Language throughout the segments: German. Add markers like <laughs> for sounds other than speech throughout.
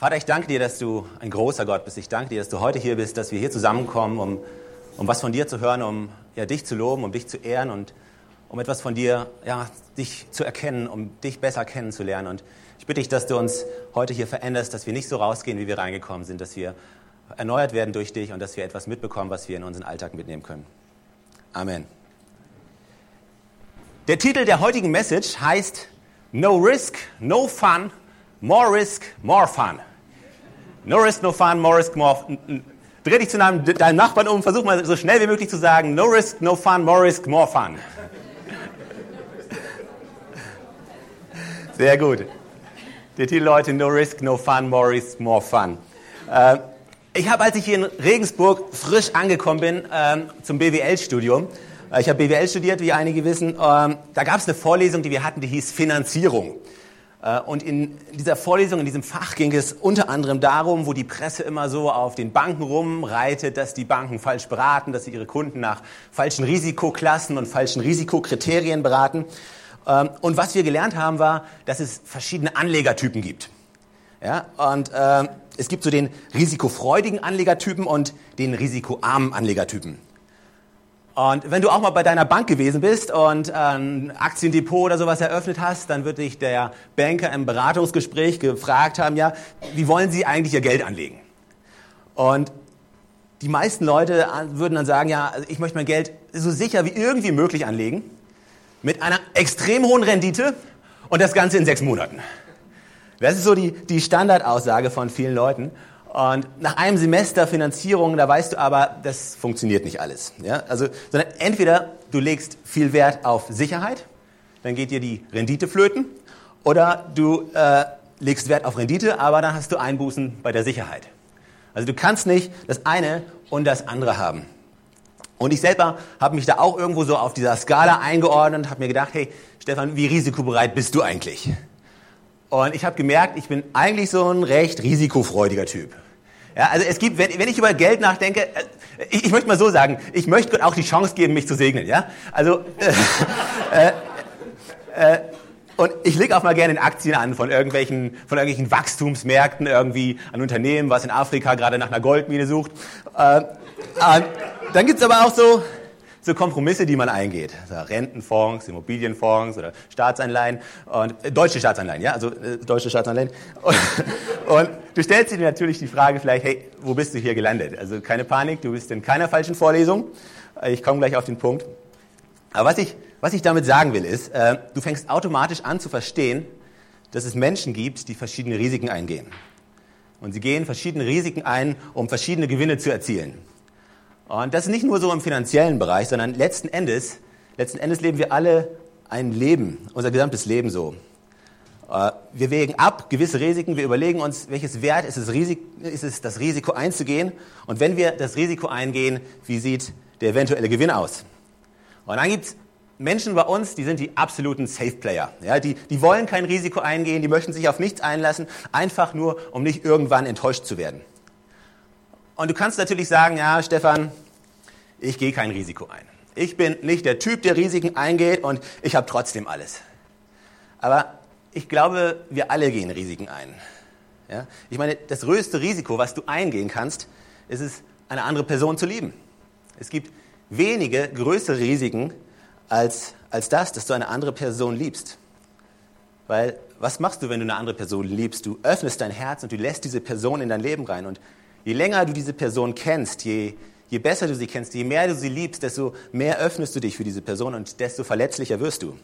Vater, ich danke dir, dass du ein großer Gott bist. Ich danke dir, dass du heute hier bist, dass wir hier zusammenkommen, um, um was von dir zu hören, um ja, dich zu loben, um dich zu ehren und um etwas von dir, ja, dich zu erkennen, um dich besser kennenzulernen. Und ich bitte dich, dass du uns heute hier veränderst, dass wir nicht so rausgehen, wie wir reingekommen sind, dass wir erneuert werden durch dich und dass wir etwas mitbekommen, was wir in unseren Alltag mitnehmen können. Amen. Der Titel der heutigen Message heißt No Risk, No Fun, More Risk, More Fun. No Risk, No Fun, More Risk, More Fun. Dreh dich zu deinem, deinem Nachbarn um, versuch mal so schnell wie möglich zu sagen, No Risk, No Fun, More Risk, More Fun. Sehr gut. Der Titel heute No Risk, No Fun, More Risk, More Fun. Äh, ich habe, als ich hier in Regensburg frisch angekommen bin ähm, zum BWL-Studium, äh, ich habe BWL studiert, wie einige wissen, ähm, da gab es eine Vorlesung, die wir hatten, die hieß Finanzierung. Äh, und in dieser Vorlesung, in diesem Fach ging es unter anderem darum, wo die Presse immer so auf den Banken rumreitet, dass die Banken falsch beraten, dass sie ihre Kunden nach falschen Risikoklassen und falschen Risikokriterien beraten. Ähm, und was wir gelernt haben, war, dass es verschiedene Anlegertypen gibt. Ja, und äh, es gibt so den risikofreudigen Anlegertypen und den risikoarmen Anlegertypen. Und wenn du auch mal bei deiner Bank gewesen bist und ein Aktiendepot oder sowas eröffnet hast, dann wird dich der Banker im Beratungsgespräch gefragt haben, ja, wie wollen Sie eigentlich Ihr Geld anlegen? Und die meisten Leute würden dann sagen, ja, also ich möchte mein Geld so sicher wie irgendwie möglich anlegen, mit einer extrem hohen Rendite und das Ganze in sechs Monaten. Das ist so die, die Standardaussage von vielen Leuten. Und nach einem Semester Finanzierung, da weißt du aber, das funktioniert nicht alles. Ja? Also, sondern entweder du legst viel Wert auf Sicherheit, dann geht dir die Rendite flöten, oder du äh, legst Wert auf Rendite, aber dann hast du Einbußen bei der Sicherheit. Also du kannst nicht das eine und das andere haben. Und ich selber habe mich da auch irgendwo so auf dieser Skala eingeordnet und habe mir gedacht, hey Stefan, wie risikobereit bist du eigentlich? Und ich habe gemerkt, ich bin eigentlich so ein recht risikofreudiger Typ. Ja, also es gibt, wenn, wenn ich über Geld nachdenke, äh, ich, ich möchte mal so sagen, ich möchte Gott auch die Chance geben, mich zu segnen. Ja, also äh, <laughs> äh, äh, und ich lege auch mal gerne in Aktien an von irgendwelchen, von irgendwelchen Wachstumsmärkten irgendwie, an Unternehmen, was in Afrika gerade nach einer Goldmine sucht. Äh, äh, dann gibt's aber auch so so Kompromisse, die man eingeht. Also Rentenfonds, Immobilienfonds oder Staatsanleihen und äh, deutsche Staatsanleihen, ja, also äh, deutsche Staatsanleihen. Und, <laughs> und du stellst dir natürlich die Frage vielleicht, hey, wo bist du hier gelandet? Also keine Panik, du bist in keiner falschen Vorlesung. Äh, ich komme gleich auf den Punkt. Aber was ich, was ich damit sagen will, ist, äh, du fängst automatisch an zu verstehen, dass es Menschen gibt, die verschiedene Risiken eingehen. Und sie gehen verschiedene Risiken ein, um verschiedene Gewinne zu erzielen. Und das ist nicht nur so im finanziellen Bereich, sondern letzten Endes, letzten Endes leben wir alle ein Leben, unser gesamtes Leben so. Äh, wir wägen ab gewisse Risiken, wir überlegen uns, welches Wert ist es, ist es, das Risiko einzugehen. Und wenn wir das Risiko eingehen, wie sieht der eventuelle Gewinn aus? Und dann gibt es Menschen bei uns, die sind die absoluten Safe-Player. Ja, die, die wollen kein Risiko eingehen, die möchten sich auf nichts einlassen, einfach nur, um nicht irgendwann enttäuscht zu werden. Und du kannst natürlich sagen, ja, Stefan, ich gehe kein Risiko ein. Ich bin nicht der Typ, der Risiken eingeht und ich habe trotzdem alles. Aber ich glaube, wir alle gehen Risiken ein. Ja? Ich meine, das größte Risiko, was du eingehen kannst, ist es, eine andere Person zu lieben. Es gibt wenige größere Risiken als, als das, dass du eine andere Person liebst. Weil was machst du, wenn du eine andere Person liebst? Du öffnest dein Herz und du lässt diese Person in dein Leben rein. Und Je länger du diese Person kennst, je, je besser du sie kennst, je mehr du sie liebst, desto mehr öffnest du dich für diese Person und desto verletzlicher wirst du.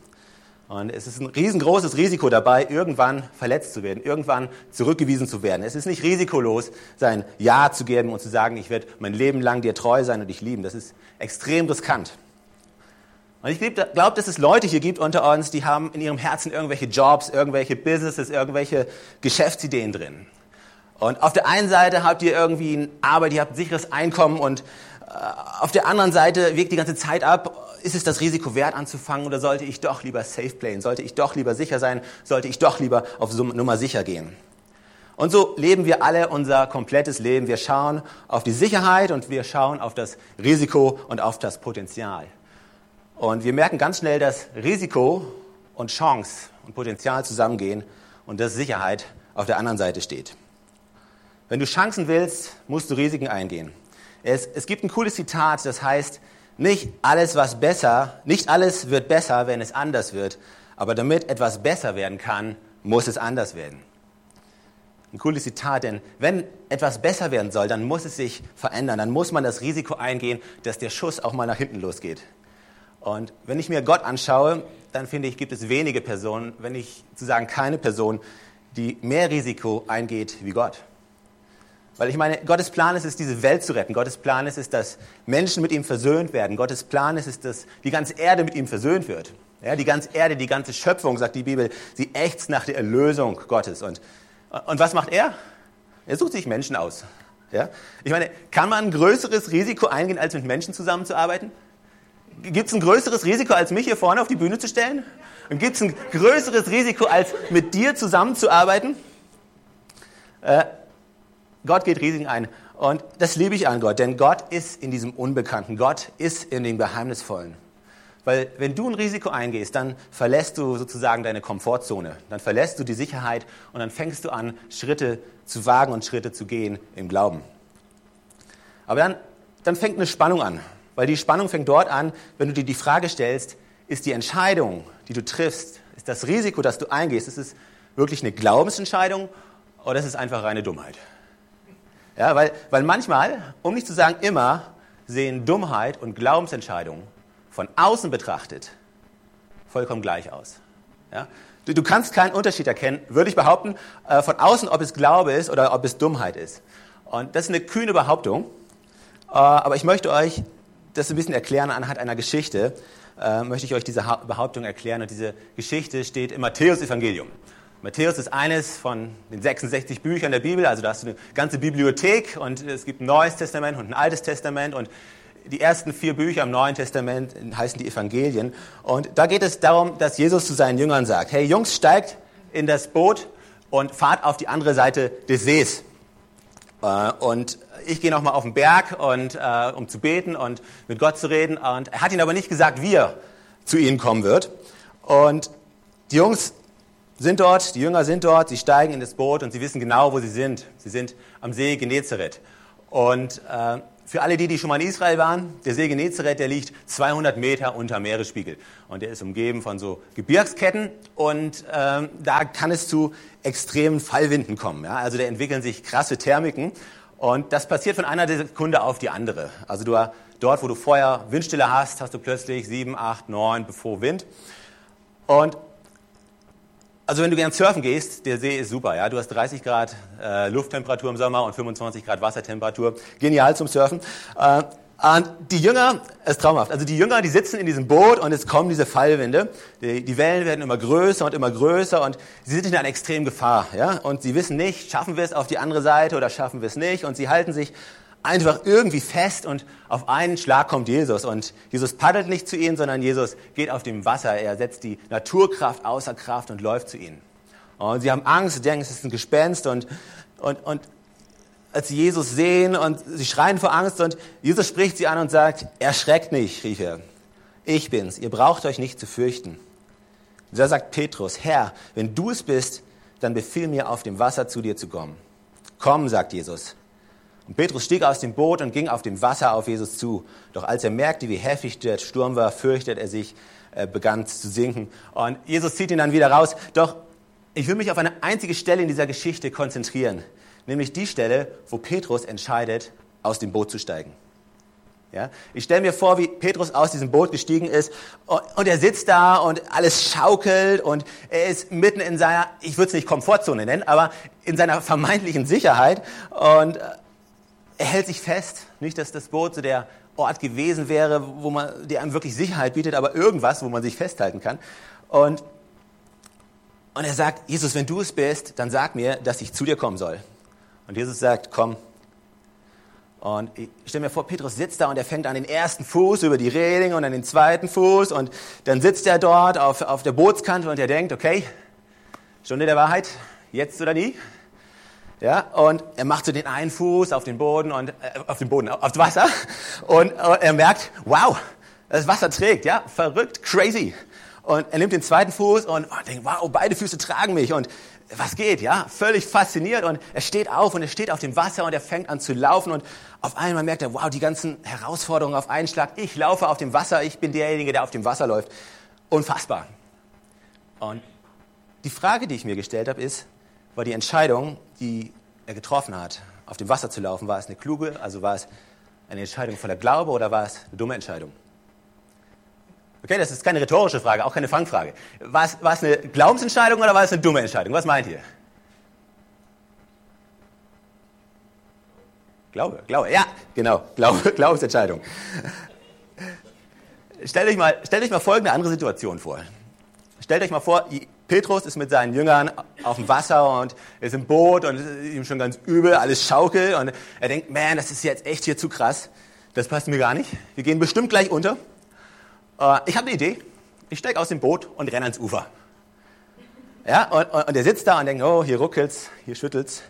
Und es ist ein riesengroßes Risiko dabei, irgendwann verletzt zu werden, irgendwann zurückgewiesen zu werden. Es ist nicht risikolos, sein Ja zu geben und zu sagen, ich werde mein Leben lang dir treu sein und dich lieben. Das ist extrem riskant. Und ich glaube, dass es Leute hier gibt unter uns, die haben in ihrem Herzen irgendwelche Jobs, irgendwelche Businesses, irgendwelche Geschäftsideen drin. Und auf der einen Seite habt ihr irgendwie eine Arbeit, ihr habt ein sicheres Einkommen und äh, auf der anderen Seite wirkt die ganze Zeit ab, ist es das Risiko wert anzufangen oder sollte ich doch lieber safe playen? Sollte ich doch lieber sicher sein? Sollte ich doch lieber auf Nummer sicher gehen? Und so leben wir alle unser komplettes Leben. Wir schauen auf die Sicherheit und wir schauen auf das Risiko und auf das Potenzial. Und wir merken ganz schnell, dass Risiko und Chance und Potenzial zusammengehen und dass Sicherheit auf der anderen Seite steht. Wenn du Chancen willst, musst du Risiken eingehen. Es, es gibt ein cooles Zitat, das heißt, nicht alles, was besser, nicht alles wird besser, wenn es anders wird, aber damit etwas besser werden kann, muss es anders werden. Ein cooles Zitat, denn wenn etwas besser werden soll, dann muss es sich verändern, dann muss man das Risiko eingehen, dass der Schuss auch mal nach hinten losgeht. Und wenn ich mir Gott anschaue, dann finde ich, gibt es wenige Personen, wenn nicht zu sagen keine Person, die mehr Risiko eingeht wie Gott. Weil ich meine, Gottes Plan ist es, diese Welt zu retten. Gottes Plan ist es, dass Menschen mit ihm versöhnt werden. Gottes Plan ist es, dass die ganze Erde mit ihm versöhnt wird. Ja, die ganze Erde, die ganze Schöpfung, sagt die Bibel, sie ächzt nach der Erlösung Gottes. Und, und was macht er? Er sucht sich Menschen aus. Ja? Ich meine, kann man ein größeres Risiko eingehen, als mit Menschen zusammenzuarbeiten? Gibt es ein größeres Risiko, als mich hier vorne auf die Bühne zu stellen? Und gibt es ein größeres Risiko, als mit dir zusammenzuarbeiten? Äh, Gott geht Risiken ein. Und das liebe ich an Gott, denn Gott ist in diesem Unbekannten. Gott ist in dem Geheimnisvollen. Weil wenn du ein Risiko eingehst, dann verlässt du sozusagen deine Komfortzone. Dann verlässt du die Sicherheit und dann fängst du an, Schritte zu wagen und Schritte zu gehen im Glauben. Aber dann, dann fängt eine Spannung an. Weil die Spannung fängt dort an, wenn du dir die Frage stellst, ist die Entscheidung, die du triffst, ist das Risiko, das du eingehst, ist es wirklich eine Glaubensentscheidung oder ist es einfach reine Dummheit? Ja, weil, weil manchmal, um nicht zu sagen immer, sehen Dummheit und Glaubensentscheidungen von außen betrachtet vollkommen gleich aus. Ja? Du, du, kannst keinen Unterschied erkennen, würde ich behaupten, äh, von außen, ob es Glaube ist oder ob es Dummheit ist. Und das ist eine kühne Behauptung, äh, aber ich möchte euch das ein bisschen erklären anhand einer Geschichte, äh, möchte ich euch diese Behauptung erklären. Und diese Geschichte steht im Matthäus-Evangelium. Matthäus ist eines von den 66 Büchern der Bibel, also da hast du eine ganze Bibliothek und es gibt ein Neues Testament und ein Altes Testament und die ersten vier Bücher im Neuen Testament heißen die Evangelien. Und da geht es darum, dass Jesus zu seinen Jüngern sagt, hey Jungs, steigt in das Boot und fahrt auf die andere Seite des Sees. Äh, und ich gehe nochmal auf den Berg, und, äh, um zu beten und mit Gott zu reden. Und er hat ihnen aber nicht gesagt, wie er zu ihnen kommen wird. Und die Jungs sind dort, die Jünger sind dort, sie steigen in das Boot und sie wissen genau, wo sie sind. Sie sind am See Genezareth. Und äh, für alle die, die schon mal in Israel waren, der See Genezareth, der liegt 200 Meter unter Meeresspiegel. Und der ist umgeben von so Gebirgsketten und äh, da kann es zu extremen Fallwinden kommen. Ja? Also da entwickeln sich krasse Thermiken und das passiert von einer Sekunde auf die andere. Also du, dort, wo du vorher Windstille hast, hast du plötzlich 7, 8, 9 bevor Wind. Und also wenn du gern surfen gehst, der See ist super. Ja? Du hast 30 Grad äh, Lufttemperatur im Sommer und 25 Grad Wassertemperatur. Genial zum Surfen. Äh, und die Jünger, es ist traumhaft. Also die Jünger, die sitzen in diesem Boot und es kommen diese Fallwinde. Die, die, Wellen werden immer größer und immer größer und sie sind in einer extremen Gefahr. Ja? Und sie wissen nicht, schaffen wir es auf die andere Seite oder schaffen wir es nicht. Und sie halten sich einfach irgendwie fest und auf einen Schlag kommt Jesus. Und Jesus paddelt nicht zu ihnen, sondern Jesus geht auf dem Wasser. Er setzt die Naturkraft außer Kraft und läuft zu ihnen. Und sie haben Angst, sie denken, es ist ein Gespenst und, und, und als sie Jesus sehen und sie schreien vor Angst und Jesus spricht sie an und sagt, erschreckt nicht, rief er. Ich bin's, ihr braucht euch nicht zu fürchten. Da sagt Petrus, Herr, wenn du es bist, dann befiehl mir auf dem Wasser zu dir zu kommen. Komm, sagt Jesus. Und Petrus stieg aus dem Boot und ging auf dem Wasser auf Jesus zu. Doch als er merkte, wie heftig der Sturm war, fürchtet er sich, äh, begann zu sinken. Und Jesus zieht ihn dann wieder raus. Doch ich will mich auf eine einzige Stelle in dieser Geschichte konzentrieren. Nämlich die Stelle, wo Petrus entscheidet, aus dem Boot zu steigen. Ja? Ich stelle mir vor, wie Petrus aus diesem Boot gestiegen ist und, und, er sitzt da und alles schaukelt und er ist mitten in seiner, ich würde es nicht Komfortzone nennen, aber in seiner vermeintlichen Sicherheit und äh, er hält sich fest, nicht, dass das Boot so der Ort gewesen wäre, wo man, der einem wirklich Sicherheit bietet, aber irgendwas, wo man sich festhalten kann. Und, und er sagt, Jesus, wenn du es bist, dann sag mir, dass ich zu dir kommen soll. Und Jesus sagt, komm. Und ich stelle mir vor, Petrus sitzt da und er fängt an den ersten Fuß über die Reling und dann den zweiten Fuß und dann sitzt er dort auf, auf der Bootskante und er denkt, okay, Stunde der Wahrheit, jetzt oder nie. Ja, und er macht so den einen Fuß auf den Boden und äh, auf den Boden, aufs Wasser und, und er merkt, wow, das Wasser trägt, ja, verrückt, crazy. Und er nimmt den zweiten Fuß und oh, denkt, wow, beide Füße tragen mich und was geht, ja? Völlig fasziniert und er steht auf und er steht auf dem Wasser und er fängt an zu laufen und auf einmal merkt er, wow, die ganzen Herausforderungen auf einen Schlag. Ich laufe auf dem Wasser, ich bin derjenige, der auf dem Wasser läuft. Unfassbar. Und die Frage, die ich mir gestellt habe, ist, war die Entscheidung, die er getroffen hat, auf dem Wasser zu laufen, war es eine kluge, also war es eine Entscheidung voller Glaube oder war es eine dumme Entscheidung? Okay, das ist keine rhetorische Frage, auch keine Fangfrage. War es, war es eine Glaubensentscheidung oder war es eine dumme Entscheidung? Was meint ihr? Glaube, Glaube, ja, genau, Glaube, <laughs> Glaubensentscheidung. Stellt euch, mal, stellt euch mal folgende andere Situation vor. Stellt euch mal vor, Petrus ist mit seinen Jüngern auf dem Wasser und ist im Boot und ist ihm schon ganz übel, alles schaukelt und er denkt, man, das ist jetzt echt hier zu krass, das passt mir gar nicht, wir gehen bestimmt gleich unter. Äh, ich habe eine Idee. Ich steige aus dem Boot und renne ans Ufer. Ja, und, und, und er sitzt da und denkt, oh, hier ruckelt's, hier schüttelt's.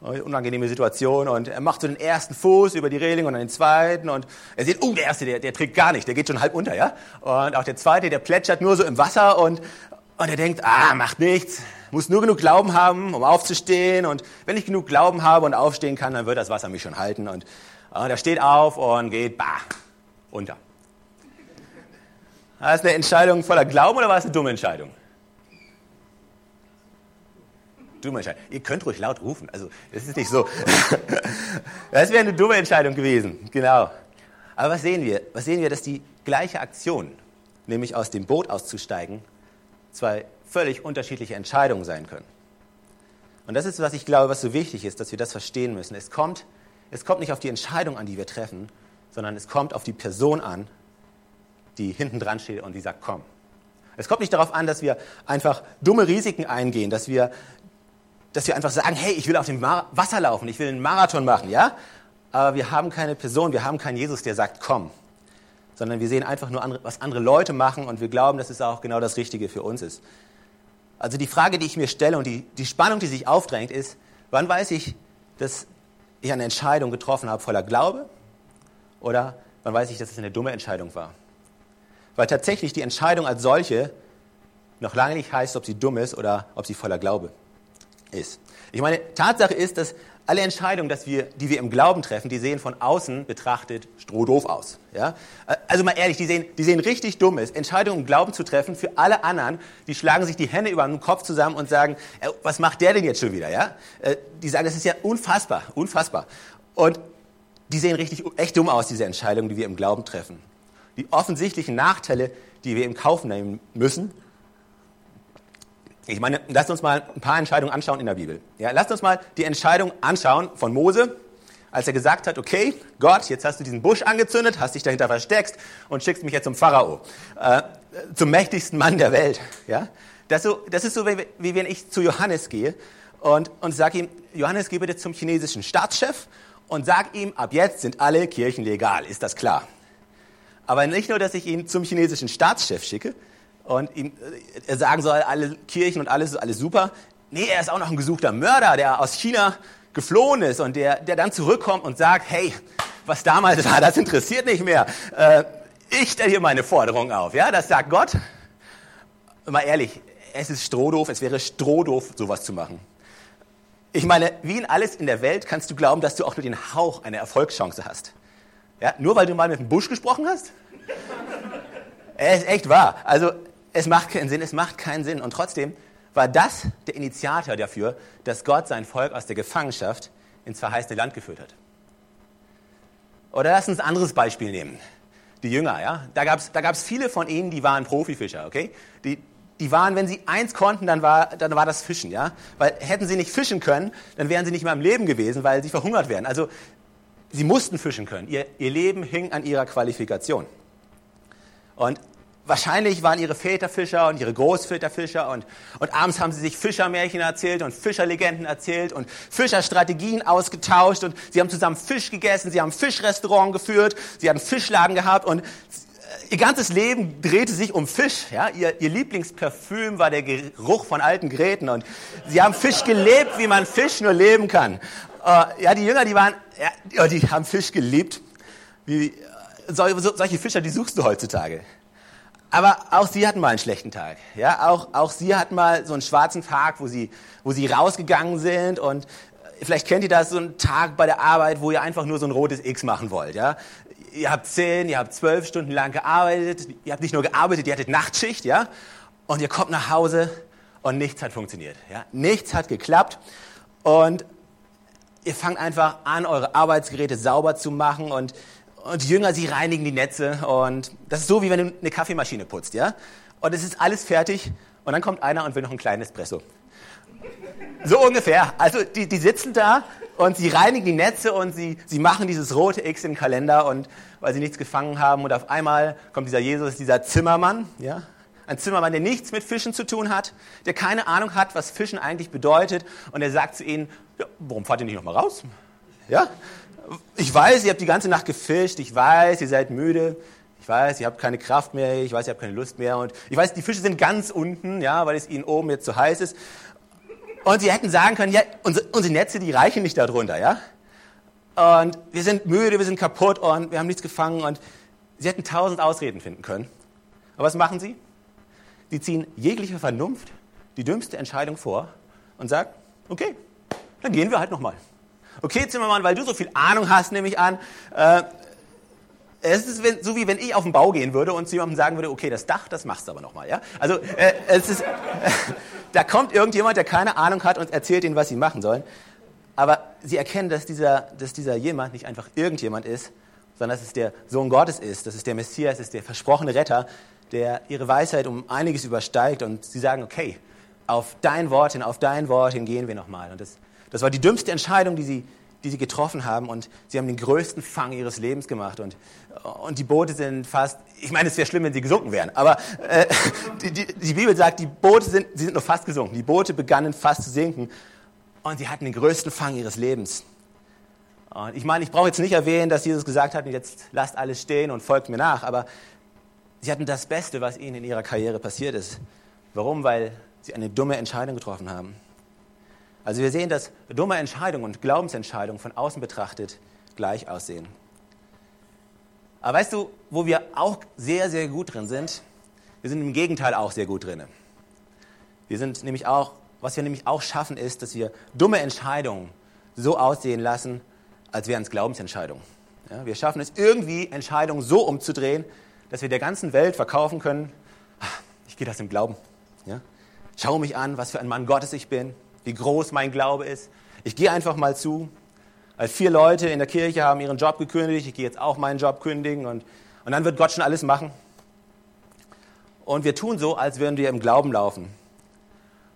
Oh, unangenehme Situation und er macht so den ersten Fuß über die Reling und dann den zweiten und er sieht, oh, der erste, der, der trägt gar nicht, der geht schon halb unter, ja. Und auch der zweite, der plätschert nur so im Wasser und, und er denkt, ah, macht nichts, muss nur genug Glauben haben, um aufzustehen und wenn ich genug Glauben habe und aufstehen kann, dann wird das Wasser mich schon halten und, und er steht auf und geht, bah, unter. War es eine Entscheidung voller Glauben oder war es eine dumme Entscheidung? Dumme Entscheidung. Ihr könnt ruhig laut rufen. Also, das ist nicht so. <laughs> Das wäre eine dumme Entscheidung gewesen. Genau. Aber was sehen wir? Was sehen wir, dass die gleiche Aktion, nämlich aus dem Boot auszusteigen, zwei völlig unterschiedliche Entscheidungen sein können. Und das ist, was ich glaube, was so wichtig ist, dass wir das verstehen müssen. Es kommt, es kommt nicht auf die Entscheidung an, die wir treffen, sondern es kommt auf die Person an, die hinten dran steht und die sagt, komm. Es kommt nicht darauf an, dass wir einfach dumme Risiken eingehen, dass wir, dass wir einfach sagen, hey, ich will auf dem Wasser laufen, ich will einen Marathon machen, ja? Aber wir haben keine Person, wir haben keinen Jesus, der sagt, komm. Sondern wir sehen einfach nur, andere, was andere Leute machen und wir glauben, dass es auch genau das Richtige für uns ist. Also die Frage, die ich mir stelle und die, die Spannung, die sich aufdrängt, ist, wann weiß ich, dass ich eine Entscheidung getroffen habe voller Glaube oder wann weiß ich, dass es eine dumme Entscheidung war? weil tatsächlich die Entscheidung als solche noch lange nicht heißt, ob sie dumm ist oder ob sie voller Glaube ist. Ich meine, Tatsache ist, dass alle Entscheidungen, dass wir, die wir im Glauben treffen, die sehen von außen betrachtet strohdoof aus. Ja? Also mal ehrlich, die sehen, die sehen richtig dumm aus. Entscheidungen im Glauben zu treffen für alle anderen, die schlagen sich die Hände über den Kopf zusammen und sagen, äh, was macht der denn jetzt schon wieder? Ja? Äh, die sagen, das ist ja unfassbar, unfassbar. Und die sehen richtig echt dumm aus, diese Entscheidungen, die wir im Glauben treffen die offensichtlichen Nachteile, die wir im Kauf nehmen müssen. Ich meine, lasst uns mal ein paar Entscheidungen anschauen in der Bibel. Ja, lasst uns mal die Entscheidung anschauen von Mose, als er gesagt hat, okay, Gott, jetzt hast du diesen Busch angezündet, hast dich dahinter versteckt und schickst mich jetzt zum Pharao, äh, zum mächtigsten Mann der Welt. Ja? Das, so, das ist so, wie, wie wenn ich zu Johannes gehe und, und sage ihm, Johannes, geh bitte zum chinesischen Staatschef und sag ihm, ab jetzt sind alle Kirchen legal. Ist das klar? Aber nicht nur, dass ich ihn zum chinesischen Staatschef schicke und ihm sagen soll, alle Kirchen und alles ist alles super. Nee, er ist auch noch ein gesuchter Mörder, der aus China geflohen ist und der, der dann zurückkommt und sagt, hey, was damals war, das interessiert nicht mehr. Äh, ich stelle hier meine Forderung auf. Ja, das sagt Gott. Mal ehrlich, es ist strohdoof, es wäre strohdoof, sowas zu machen. Ich meine, wie in alles in der Welt kannst du glauben, dass du auch nur den Hauch einer Erfolgschance hast. Ja, nur weil du mal mit dem Busch gesprochen hast? <laughs> Es ist echt wahr. Also es macht keinen Sinn, es macht keinen Sinn. Und trotzdem war das der Initiator dafür, dass Gott sein Volk aus der Gefangenschaft ins verheißene Land geführt hat. Oder lass uns ein anderes Beispiel nehmen. Die Jünger, ja. Da gab es da gab's viele von ihnen, die waren Profifischer, okay? Die, die waren, wenn sie eins konnten, dann war, dann war das Fischen, ja. Weil hätten sie nicht fischen können, dann wären sie nicht mehr im Leben gewesen, weil sie verhungert wären. Also Sie mussten fischen können. Ihr, ihr Leben hing an ihrer Qualifikation. Und wahrscheinlich waren ihre Väter Fischer und ihre Großväter Fischer und, und abends haben sie sich Fischermärchen erzählt und Fischerlegenden erzählt und Fischerstrategien ausgetauscht und sie haben zusammen Fisch gegessen, sie haben Fischrestaurant geführt, sie haben Fischladen gehabt und ihr ganzes Leben drehte sich um Fisch. Ja? Ihr, ihr Lieblingsparfüm war der Geruch von alten Geräten und sie haben Fisch gelebt, wie man Fisch nur leben kann. Äh, ja, die Jünger, die waren, ja, die haben Fisch geliebt. Wie, so, solche Fischer, die suchst du heutzutage. Aber auch sie hatten mal einen schlechten Tag. Ja, auch, auch sie hatten mal so einen schwarzen Tag, wo sie, wo sie rausgegangen sind und vielleicht kennt ihr das, so einen Tag bei der Arbeit, wo ihr einfach nur so ein rotes X machen wollt. Ja? Ihr habt zehn, ihr habt zwölf Stunden lang gearbeitet, ihr habt nicht nur gearbeitet, ihr hattet Nachtschicht, ja? Und ihr kommt nach Hause und nichts hat funktioniert. Ja? Nichts hat geklappt und ihr fangt einfach an, eure Arbeitsgeräte sauber zu machen und und die Jünger, sie reinigen die Netze und das ist so, wie wenn du eine Kaffeemaschine putzt, ja? Und es ist alles fertig und dann kommt einer und will noch ein kleines Espresso. So ungefähr. Also die, die sitzen da und sie reinigen die Netze und sie, sie machen dieses rote X im Kalender und weil sie nichts gefangen haben und auf einmal kommt dieser Jesus, dieser Zimmermann, ja? Ein Zimmermann, der nichts mit Fischen zu tun hat, der keine Ahnung hat, was Fischen eigentlich bedeutet und er sagt zu ihnen, ja, warum fahrt ihr nicht nochmal raus? Ja? Ich weiß, ihr habt die ganze Nacht gefischt, ich weiß, ihr seid müde, ich weiß, ihr habt keine Kraft mehr, ich weiß, ihr habt keine Lust mehr und ich weiß, die Fische sind ganz unten, ja, weil es ihnen oben jetzt zu heiß ist. Und sie hätten sagen können, ja, unsere, unsere Netze, die reichen nicht darunter, ja. Und wir sind müde, wir sind kaputt und wir haben nichts gefangen und sie hätten tausend Ausreden finden können. Aber was machen sie? Sie ziehen jegliche Vernunft, die dümmste Entscheidung vor und sagen, okay, dann gehen wir halt nochmal. Okay, Zimmermann, weil du so viel Ahnung hast, nehme ich an. Äh, es ist so wie wenn ich auf den Bau gehen würde und zu jemandem sagen würde, okay, das Dach, das machst du aber nochmal. Ja? Also äh, es ist, <laughs> da kommt irgendjemand, der keine Ahnung hat und erzählt ihnen, was sie machen sollen. Aber sie erkennen, dass dieser, dass dieser jemand nicht einfach irgendjemand ist, sondern dass es der Sohn Gottes ist, dass es der Messias ist, der versprochene Retter, der ihre Weisheit um einiges übersteigt. Und sie sagen, okay, auf dein Wort hin, auf dein Wort hin gehen wir nochmal. Und das das war die dümmste Entscheidung, die sie, die sie getroffen haben und sie haben den größten Fang ihres Lebens gemacht und, und die Boote sind fast, ich meine, es wäre schlimm, wenn sie gesunken wären, aber äh, die, die, die, Bibel sagt, die Boote sind, sie sind nur fast gesunken, die Boote begannen fast zu sinken und sie hatten den größten Fang ihres Lebens. Und ich meine, ich brauche jetzt nicht erwähnen, dass Jesus gesagt hat, jetzt lasst alles stehen und folgt mir nach, aber sie hatten das Beste, was ihnen in ihrer Karriere passiert ist. Warum? Weil sie eine dumme Entscheidung getroffen haben. Also wir sehen, dass dumme Entscheidungen und Glaubensentscheidungen von außen betrachtet gleich aussehen. Aber weißt du, wo wir auch sehr, sehr gut drin sind? Wir sind im Gegenteil auch sehr gut drin. Wir sind nämlich auch, was wir nämlich auch schaffen, ist, dass wir dumme Entscheidungen so aussehen lassen, als wären es Glaubensentscheidungen. Ja, wir schaffen es irgendwie, Entscheidungen so umzudrehen, dass wir der ganzen Welt verkaufen können, ah, ich gehe das im Glauben. Ja? Schau mich an, was für ein Mann Gottes ich bin wie groß mein Glaube ist. Ich gehe einfach mal zu. Weil vier Leute in der Kirche haben ihren Job gekündigt, ich gehe jetzt auch meinen Job kündigen und, und dann wird Gott schon alles machen. Und wir tun so, als würden wir im Glauben laufen.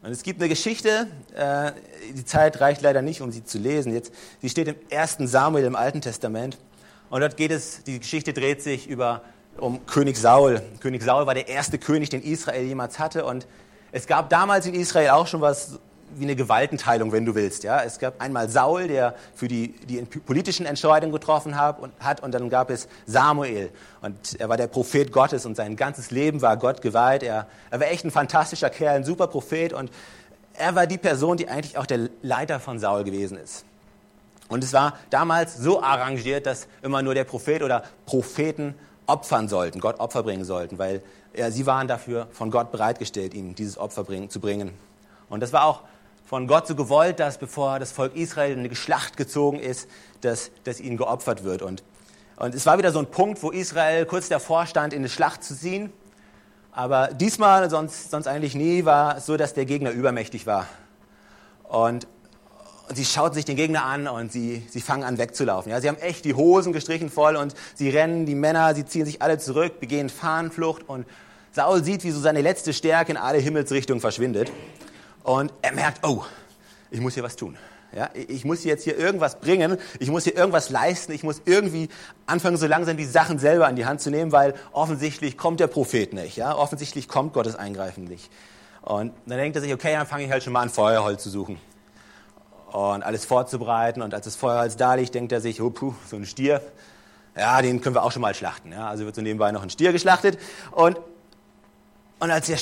Und es gibt eine Geschichte, äh, die Zeit reicht leider nicht, um sie zu lesen. Jetzt, sie steht im 1. Samuel im Alten Testament. Und dort geht es, die Geschichte dreht sich über, um König Saul. König Saul war der erste König, den Israel jemals hatte. Und es gab damals in Israel auch schon was wie eine Gewaltenteilung, wenn du willst. Ja? Es gab einmal Saul, der für die, die politischen Entscheidungen getroffen hat und, hat, und dann gab es Samuel. Und er war der Prophet Gottes und sein ganzes Leben war Gott geweiht. Er, er war echt ein fantastischer Kerl, ein super Prophet und er war die Person, die eigentlich auch der Leiter von Saul gewesen ist. Und es war damals so arrangiert, dass immer nur der Prophet oder Propheten opfern sollten, Gott Opfer bringen sollten, weil ja, sie waren dafür von Gott bereitgestellt, ihm dieses Opfer bringen, zu bringen. Und das war auch von Gott so gewollt, dass bevor das Volk Israel in eine Schlacht gezogen ist, dass, dass ihnen geopfert wird. Und, und es war wieder so ein Punkt, wo Israel kurz davor stand, in eine Schlacht zu ziehen. Aber diesmal, sonst, sonst eigentlich nie, war es so, dass der Gegner übermächtig war. Und, und sie schauten sich den Gegner an und sie, sie fangen an wegzulaufen. Ja, sie haben echt die Hosen gestrichen voll und sie rennen, die Männer, sie ziehen sich alle zurück, begehen Fahnenflucht und Saul sieht, wie so seine letzte Stärke in alle Himmelsrichtungen verschwindet. Und er merkt, oh, ich muss hier was tun. Ja, ich muss jetzt hier irgendwas bringen, ich muss hier irgendwas leisten, ich muss irgendwie anfangen, so langsam die Sachen selber in die Hand zu nehmen, weil offensichtlich kommt der Prophet nicht. Ja? Offensichtlich kommt Gottes Eingreifen nicht. Und dann denkt er sich, okay, dann fange ich halt schon mal an, Feuerholz zu suchen und alles vorzubereiten. Und als das Feuerholz da liegt, denkt er sich, oh, puh, so ein Stier, ja, den können wir auch schon mal schlachten. Ja? Also wird so nebenbei noch ein Stier geschlachtet. Und und als, der,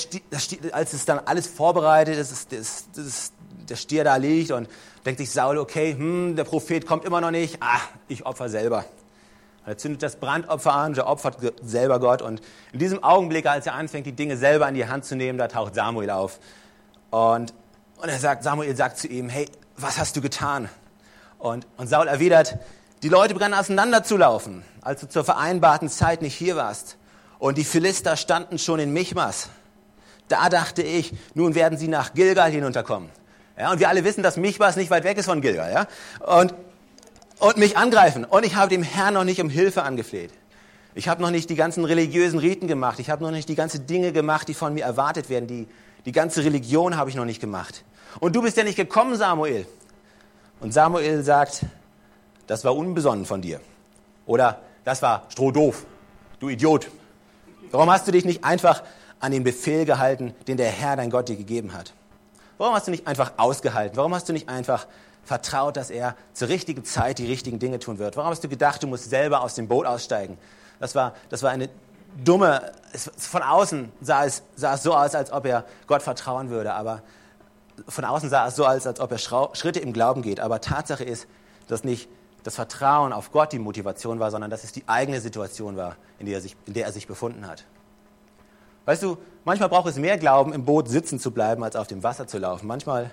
als es dann alles vorbereitet ist, das, das, der Stier da liegt und denkt sich Saul, okay, hm, der Prophet kommt immer noch nicht, ah, ich opfer selber. er zündet das Brandopfer an, der opfert selber Gott. Und in diesem Augenblick, als er anfängt, die Dinge selber in die Hand zu nehmen, da taucht Samuel auf. Und, und er sagt, Samuel sagt zu ihm, hey, was hast du getan? Und, und Saul erwidert, die Leute begannen auseinanderzulaufen, als du zur vereinbarten Zeit nicht hier warst. Und die Philister standen schon in Michmas. Da dachte ich, nun werden sie nach Gilgal hinunterkommen. Ja, und wir alle wissen, dass Michmas nicht weit weg ist von Gilgal. Ja? Und, und mich angreifen. Und ich habe dem Herrn noch nicht um Hilfe angefleht. Ich habe noch nicht die ganzen religiösen Riten gemacht. Ich habe noch nicht die ganzen Dinge gemacht, die von mir erwartet werden. Die, die ganze Religion habe ich noch nicht gemacht. Und du bist ja nicht gekommen, Samuel. Und Samuel sagt, das war unbesonnen von dir. Oder das war strohdoof, du Idiot. Warum hast du dich nicht einfach an den Befehl gehalten, den der Herr, dein Gott, dir gegeben hat? Warum hast du nicht einfach ausgehalten? Warum hast du nicht einfach vertraut, dass er zur richtigen Zeit die richtigen Dinge tun wird? Warum hast du gedacht, du musst selber aus dem Boot aussteigen? Das war, das war eine dumme, von außen sah es, sah es so aus, als ob er Gott vertrauen würde, aber von außen sah es so aus, als ob er Schritte im Glauben geht. Aber Tatsache ist, dass nicht das Vertrauen auf Gott die Motivation war, sondern dass es die eigene Situation war, in der er sich, in der er sich befunden hat. Weißt du, manchmal braucht es mehr Glauben, im Boot sitzen zu bleiben, als auf dem Wasser zu laufen. Manchmal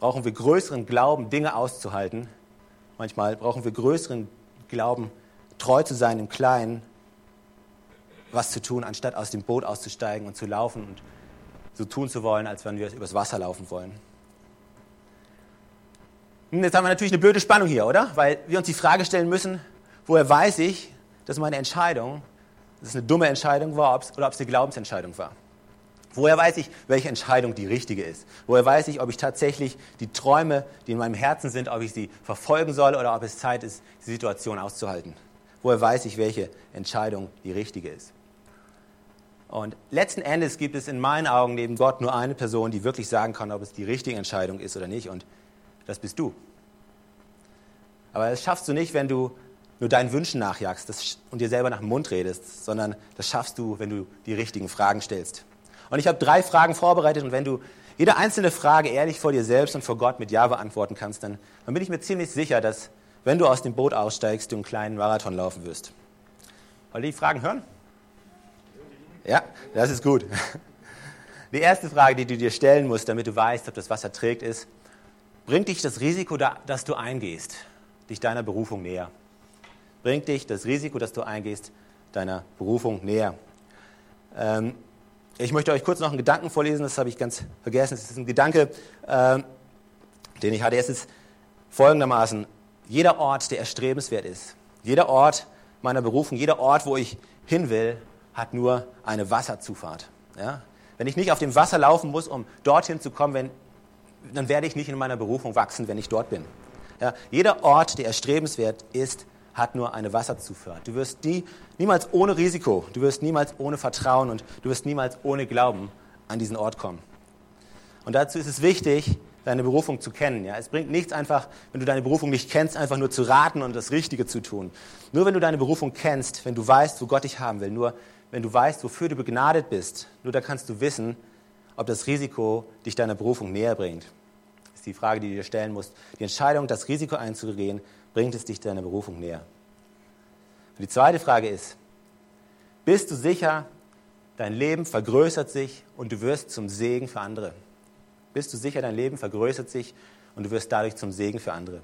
brauchen wir größeren Glauben, Dinge auszuhalten. Manchmal brauchen wir größeren Glauben, treu zu sein im Kleinen, was zu tun, anstatt aus dem Boot auszusteigen und zu laufen und so tun zu wollen, als wenn wir übers Wasser laufen wollen. Und jetzt haben wir natürlich eine blöde Spannung hier, oder? Weil wir uns die Frage stellen müssen, woher weiß ich, dass meine Entscheidung, dass es eine dumme Entscheidung war oder ob es eine Glaubensentscheidung war? Woher weiß ich, welche Entscheidung die richtige ist? Woher weiß ich, ob ich tatsächlich die Träume, die in meinem Herzen sind, ob ich sie verfolgen soll oder ob es Zeit ist, die Situation auszuhalten? Woher weiß ich, welche Entscheidung die richtige ist? Und letzten Endes gibt es in meinen Augen neben Gott nur eine Person, die wirklich sagen kann, ob es die richtige Entscheidung ist oder nicht. Und das bist du. Aber das schaffst du nicht, wenn du nur deinen Wünschen nachjagst und dir selber nach dem Mund redest, sondern das schaffst du, wenn du die richtigen Fragen stellst. Und ich habe drei Fragen vorbereitet und wenn du jede einzelne Frage ehrlich vor dir selbst und vor Gott mit Ja beantworten kannst, dann, dann bin ich mir ziemlich sicher, dass wenn du aus dem Boot aussteigst, du einen kleinen Marathon laufen wirst. Wollt ihr die Fragen hören? Ja, das ist gut. <laughs> Die erste Frage, die du dir stellen musst, damit du weißt, ob das Wasser trägt, ist, bringt dich das Risiko, das du eingehst, dich deiner Berufung näher? Bringt dich das Risiko, das du eingehst, deiner Berufung näher? Ähm, ich möchte euch kurz noch einen Gedanken vorlesen, das habe ich ganz vergessen. Es ist ein Gedanke, äh, den ich hatte. Es ist folgendermaßen, jeder Ort, der erstrebenswert ist, jeder Ort meiner Berufung, jeder Ort, wo ich hin will, hat nur eine Wasserzufahrt. Ja? Wenn ich nicht auf dem Wasser laufen muss, um dorthin zu kommen, wenn, dann werde ich nicht in meiner Berufung wachsen, wenn ich dort bin. Ja? Jeder Ort, der erstrebenswert ist, hat nur eine Wasserzufahrt. Du wirst nie, niemals ohne Risiko, du wirst niemals ohne Vertrauen und du wirst niemals ohne Glauben an diesen Ort kommen. Und dazu ist es wichtig, deine Berufung zu kennen. Ja? Es bringt nichts einfach, wenn du deine Berufung nicht kennst, einfach nur zu raten und das Richtige zu tun. Nur wenn du deine Berufung kennst, wenn du weißt, wo Gott dich haben will, nur wenn du weißt, wofür du begnadet bist, nur da kannst du wissen, ob das Risiko dich deiner Berufung näher bringt. Das ist die Frage, die du dir stellen musst. Die Entscheidung, das Risiko einzugehen, bringt es dich deiner Berufung näher. Und die zweite Frage ist, bist du sicher, dein Leben vergrößert sich und du wirst zum Segen für andere? Bist du sicher, dein Leben vergrößert sich und du wirst dadurch zum Segen für andere?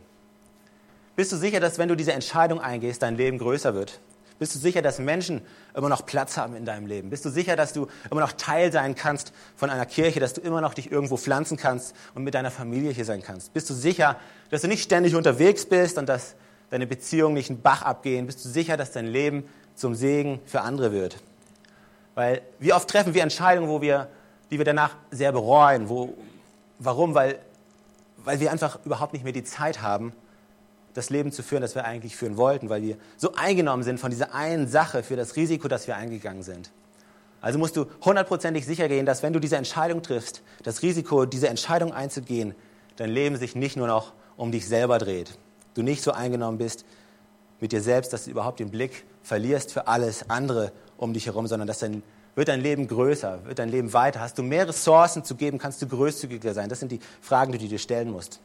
Bist du sicher, dass wenn du diese Entscheidung eingehst, dein Leben größer wird? Bist du sicher, dass Menschen immer noch Platz haben in deinem Leben? Bist du sicher, dass du immer noch Teil sein kannst von einer Kirche, dass du immer noch dich irgendwo pflanzen kannst und mit deiner Familie hier sein kannst? Bist du sicher, dass du nicht ständig unterwegs bist und dass deine Beziehungen nicht einen Bach abgehen? Bist du sicher, dass dein Leben zum Segen für andere wird? Weil wie oft treffen wir Entscheidungen, wo wir, die wir danach sehr bereuen? Wo, warum? Weil, weil wir einfach überhaupt nicht mehr die Zeit haben, das Leben zu führen, das wir eigentlich führen wollten, weil wir so eingenommen sind von dieser einen Sache für das Risiko, das wir eingegangen sind. Also musst du hundertprozentig sicher gehen, dass wenn du diese Entscheidung triffst, das Risiko, diese Entscheidung einzugehen, dein Leben sich nicht nur noch um dich selber dreht. Du nicht so eingenommen bist mit dir selbst, dass du überhaupt den Blick verlierst für alles andere um dich herum, sondern dass dein, wird dein Leben größer, wird dein Leben weiter. Hast du mehr Ressourcen zu geben, kannst du großzügiger sein. Das sind die Fragen, die du dir stellen musst.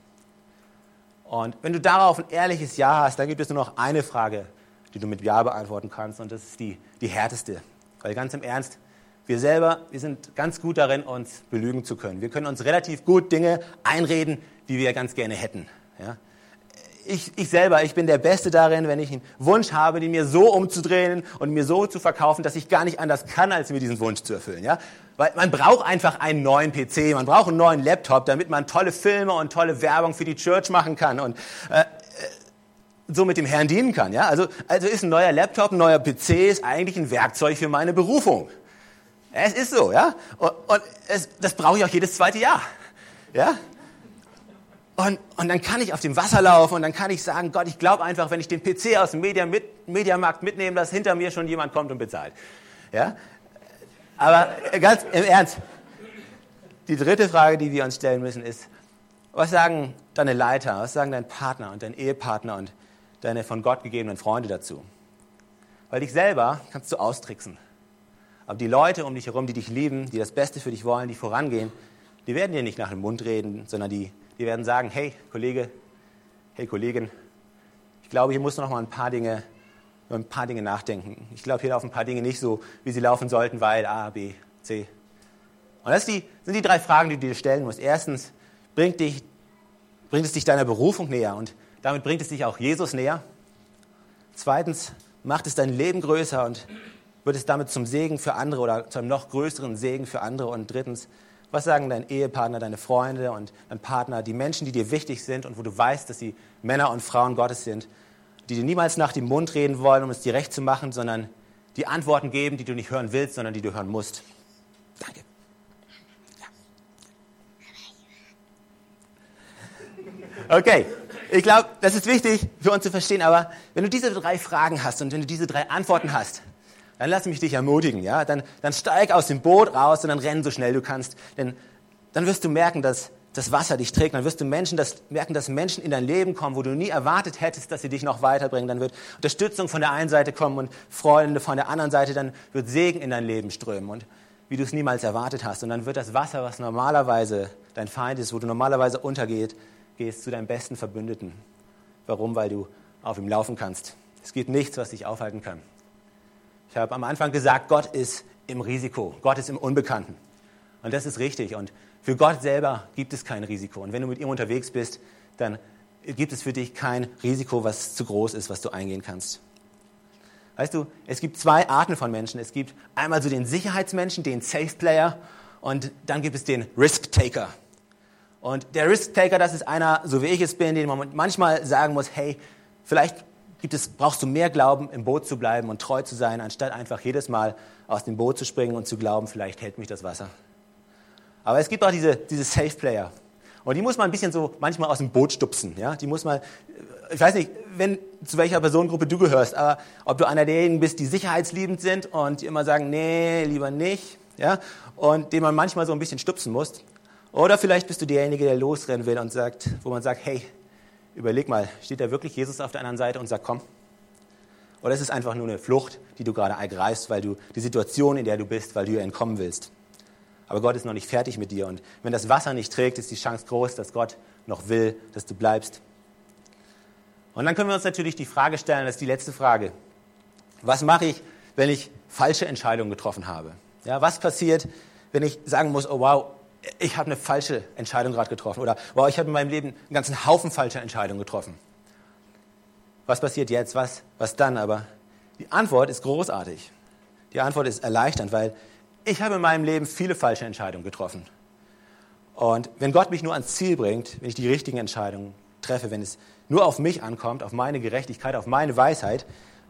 Und wenn du darauf ein ehrliches Ja hast, dann gibt es nur noch eine Frage, die du mit Ja beantworten kannst. Und das ist die, die härteste. Weil ganz im Ernst, wir selber, wir sind ganz gut darin, uns belügen zu können. Wir können uns relativ gut Dinge einreden, die wir ganz gerne hätten. Ja? Ich, ich selber, ich bin der Beste darin, wenn ich einen Wunsch habe, den mir so umzudrehen und mir so zu verkaufen, dass ich gar nicht anders kann, als mir diesen Wunsch zu erfüllen. Ja? Weil man braucht einfach einen neuen PC, man braucht einen neuen Laptop, damit man tolle Filme und tolle Werbung für die Church machen kann und äh, äh so mit dem Herrn dienen kann. Ja? Also, also ist ein neuer Laptop, ein neuer PC ist eigentlich ein Werkzeug für meine Berufung. Es ist so, ja. Und, und es, das brauche ich auch jedes zweite Jahr. Ja. Und, und dann kann ich auf dem Wasser laufen und dann kann ich sagen, Gott, ich glaube einfach, wenn ich den PC aus dem Media mit, Mediamarkt mitnehme, dass hinter mir schon jemand kommt und bezahlt. Ja. Aber ganz im Ernst, die dritte Frage, die wir uns stellen müssen, ist, was sagen deine Leiter, was sagen dein Partner und dein Ehepartner und deine von Gott gegebenen Freunde dazu? Weil dich selber kannst du austricksen. Aber die Leute um dich herum, die dich lieben, die das Beste für dich wollen, die vorangehen, die werden dir nicht nach dem Mund reden, sondern die, die werden sagen, hey Kollege, hey Kollegin, ich glaube, hier musst du noch mal ein paar Dinge, ein paar Dinge nachdenken. Ich glaube, hier laufen ein paar Dinge nicht so, wie sie laufen sollten, weil A, B, C. Und das sind die drei Fragen, die du dir stellen musst. Erstens, bringt, dich, bringt es dich deiner Berufung näher und damit bringt es dich auch Jesus näher. Zweitens, macht es dein Leben größer und wird es damit zum Segen für andere oder zu einem noch größeren Segen für andere? Und drittens, was sagen dein Ehepartner, deine Freunde und dein Partner, die Menschen, die dir wichtig sind und wo du weißt, dass sie Männer und Frauen Gottes sind, die dir niemals nach dem Mund reden wollen, um es dir recht zu machen, sondern die Antworten geben, die du nicht hören willst, sondern die du hören musst. Danke. Okay, ich glaube, das ist wichtig für uns zu verstehen, aber wenn du diese drei Fragen hast und wenn du diese drei Antworten hast, dann lass mich dich ermutigen, ja? Dann, dann steig aus dem Boot raus und dann renn so schnell du kannst. Denn dann wirst du merken, dass das Wasser dich trägt. Dann wirst du Menschen, das, merken, dass Menschen in dein Leben kommen, wo du nie erwartet hättest, dass sie dich noch weiterbringen. Dann wird Unterstützung von der einen Seite kommen und Freunde von der anderen Seite. Dann wird Segen in dein Leben strömen und wie du es niemals erwartet hast. Und dann wird das Wasser, was normalerweise dein Feind ist, wo du normalerweise untergeht, gehst zu deinem besten Verbündeten. Warum? Weil du auf ihm laufen kannst. Es gibt nichts, was dich aufhalten kann. Ich habe am Anfang gesagt, Gott ist im Risiko, Gott ist im Unbekannten. Und das ist richtig. Und für Gott selber gibt es kein Risiko. Und wenn du mit ihm unterwegs bist, dann gibt es für dich kein Risiko, was zu groß ist, was du eingehen kannst. Weißt du, es gibt zwei Arten von Menschen. Es gibt einmal so den Sicherheitsmenschen, den Safe Player, und dann gibt es den Risk Taker. Und der Risk Taker, das ist einer, so wie ich es bin, den man manchmal sagen muss, hey, vielleicht gibt es, brauchst du mehr Glauben, im Boot zu bleiben und treu zu sein, anstatt einfach jedes Mal aus dem Boot zu springen und zu glauben, vielleicht hält mich das Wasser. Aber es gibt auch diese, diese Safe Player. Und die muss man ein bisschen so manchmal aus dem Boot stupsen. Ja? Die muss man, ich weiß nicht, wenn, zu welcher Personengruppe du gehörst, aber ob du einer derjenigen bist, die sicherheitsliebend sind und die immer sagen, nee, lieber nicht, ja? und den man manchmal so ein bisschen stupsen muss. Oder vielleicht bist du derjenige, der losrennen will und sagt, wo man sagt, hey, Überleg mal, steht da wirklich Jesus auf der anderen Seite und sagt, komm? Oder ist es einfach nur eine Flucht, die du gerade ergreifst, weil du die Situation, in der du bist, weil du ihr entkommen willst? Aber Gott ist noch nicht fertig mit dir. Und wenn das Wasser nicht trägt, ist die Chance groß, dass Gott noch will, dass du bleibst. Und dann können wir uns natürlich die Frage stellen, das ist die letzte Frage. Was mache ich, wenn ich falsche Entscheidungen getroffen habe? Ja, was passiert, wenn ich sagen muss, oh wow, ich habe eine falsche Entscheidung gerade getroffen oder wow, ich habe in meinem Leben einen ganzen Haufen falscher Entscheidungen getroffen. Was passiert jetzt? Was, was dann? Aber die Antwort ist großartig. Die Antwort ist erleichternd, weil ich habe in meinem Leben viele falsche Entscheidungen getroffen. Und wenn Gott mich nur ans Ziel bringt, wenn ich die richtigen Entscheidungen treffe, wenn es nur auf mich ankommt, auf meine Gerechtigkeit, auf meine Weisheit,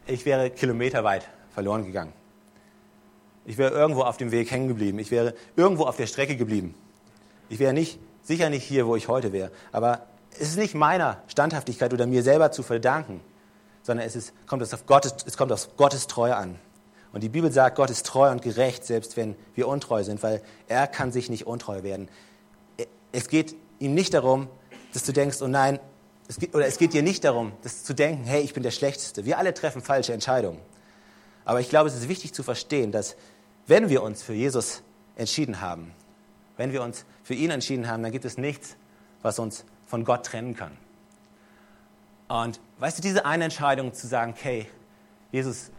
ich wäre kilometerweit verloren gegangen. Ich wäre irgendwo auf dem Weg hängen geblieben. Ich wäre irgendwo auf der Strecke geblieben. Ich wäre nicht, sicher nicht hier, wo ich heute wäre. Aber es ist nicht meiner Standhaftigkeit oder mir selber zu verdanken, sondern es, ist, kommt, auf Gottes, es kommt auf Gottes Treue an. Und die Bibel sagt, Gott ist treu und gerecht, selbst wenn wir untreu sind, weil er kann sich nicht untreu werden. Es geht ihm nicht darum, dass du denkst, oh nein, es geht, oder es geht dir nicht darum, dass zu denken, hey, ich bin der Schlechteste. Wir alle treffen falsche Entscheidungen. Aber ich glaube, es ist wichtig zu verstehen, dass wenn wir uns für Jesus entschieden haben, wenn wir uns für ihn entschieden haben, dann gibt es nichts, was uns von Gott trennen kann. Und weißt du, diese eine Entscheidung zu sagen, okay, Jesus,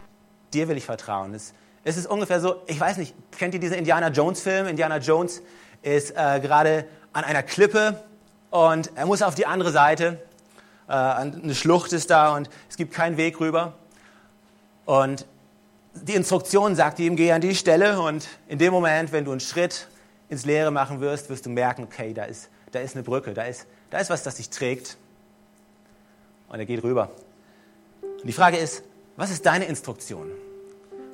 dir will ich vertrauen. Es, es ist ungefähr so, ich weiß nicht, kennt ihr diesen Indiana Jones-Film? Indiana Jones ist äh, gerade an einer Klippe und er muss auf die andere Seite. Äh, eine Schlucht ist da und es gibt keinen Weg rüber. Und die Instruktion sagt ihm, geh an die Stelle und in dem Moment, wenn du einen Schritt ins Leere machen wirst, wirst du merken, okay, da ist, da ist eine Brücke, da ist, da ist was, das dich trägt. Und er geht rüber. Und die Frage ist, was ist deine Instruktion?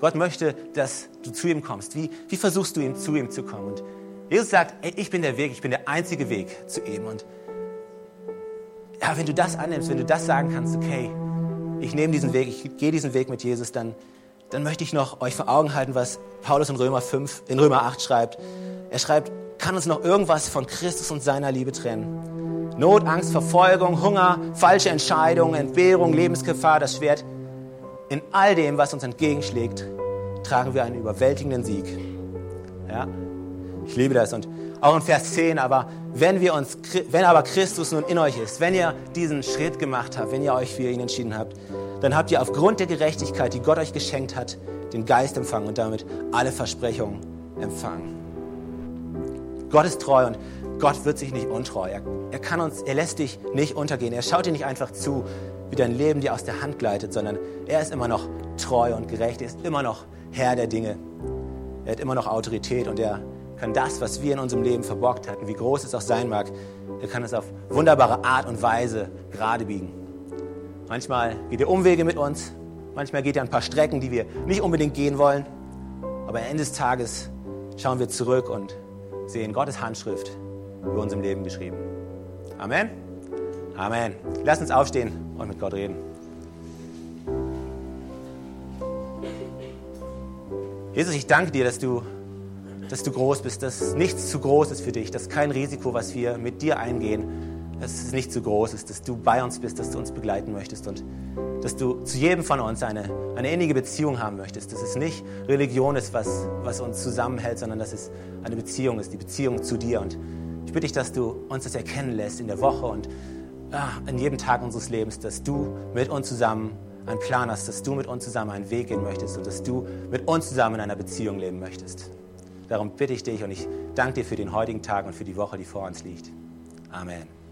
Gott möchte, dass du zu ihm kommst. Wie, wie versuchst du ihm, zu ihm zu kommen? Und Jesus sagt, ey, ich bin der Weg, ich bin der einzige Weg zu ihm. Und ja, wenn du das annimmst, wenn du das sagen kannst, okay, ich nehme diesen Weg, ich gehe diesen Weg mit Jesus, dann, dann möchte ich noch euch vor Augen halten, was Paulus in Römer 5, in Römer 8 schreibt. Er schreibt, kann uns noch irgendwas von Christus und seiner Liebe trennen? Not, Angst, Verfolgung, Hunger, falsche Entscheidungen, Entbehrung, Lebensgefahr, das Schwert. In all dem, was uns entgegenschlägt, tragen wir einen überwältigenden Sieg. Ja? Ich liebe das. Und auch in Vers 10, aber wenn wir uns, wenn aber Christus nun in euch ist, wenn ihr diesen Schritt gemacht habt, wenn ihr euch für ihn entschieden habt, dann habt ihr aufgrund der Gerechtigkeit, die Gott euch geschenkt hat, den Geist empfangen und damit alle Versprechungen empfangen. Gott ist treu und Gott wird sich nicht untreu. Er, er kann uns, er lässt dich nicht untergehen. Er schaut dir nicht einfach zu, wie dein Leben dir aus der Hand gleitet, sondern er ist immer noch treu und gerecht. Er ist immer noch Herr der Dinge. Er hat immer noch Autorität und er kann das, was wir in unserem Leben verborgt hatten, wie groß es auch sein mag, er kann es auf wunderbare Art und Weise gerade biegen. Manchmal geht er Umwege mit uns, manchmal geht er ein paar Strecken, die wir nicht unbedingt gehen wollen, aber am Ende des Tages schauen wir zurück und sehen Gottes Handschrift über unserem Leben geschrieben. Amen. Amen. Lass uns aufstehen und mit Gott reden. Jesus, ich danke dir, dass du dass du groß bist, dass nichts zu groß ist für dich, dass kein Risiko, was wir mit dir eingehen, dass es nicht zu groß ist, dass du bei uns bist, dass du uns begleiten möchtest und dass du zu jedem von uns eine, eine innige Beziehung haben möchtest, dass es nicht Religion ist, was, was uns zusammenhält, sondern dass es eine Beziehung ist, die Beziehung zu dir. Und ich bitte dich, dass du uns das erkennen lässt in der Woche und ah, in jedem Tag unseres Lebens, dass du mit uns zusammen einen Plan hast, dass du mit uns zusammen einen Weg gehen möchtest und dass du mit uns zusammen in einer Beziehung leben möchtest. Darum bitte ich dich und ich danke dir für den heutigen Tag und für die Woche, die vor uns liegt. Amen.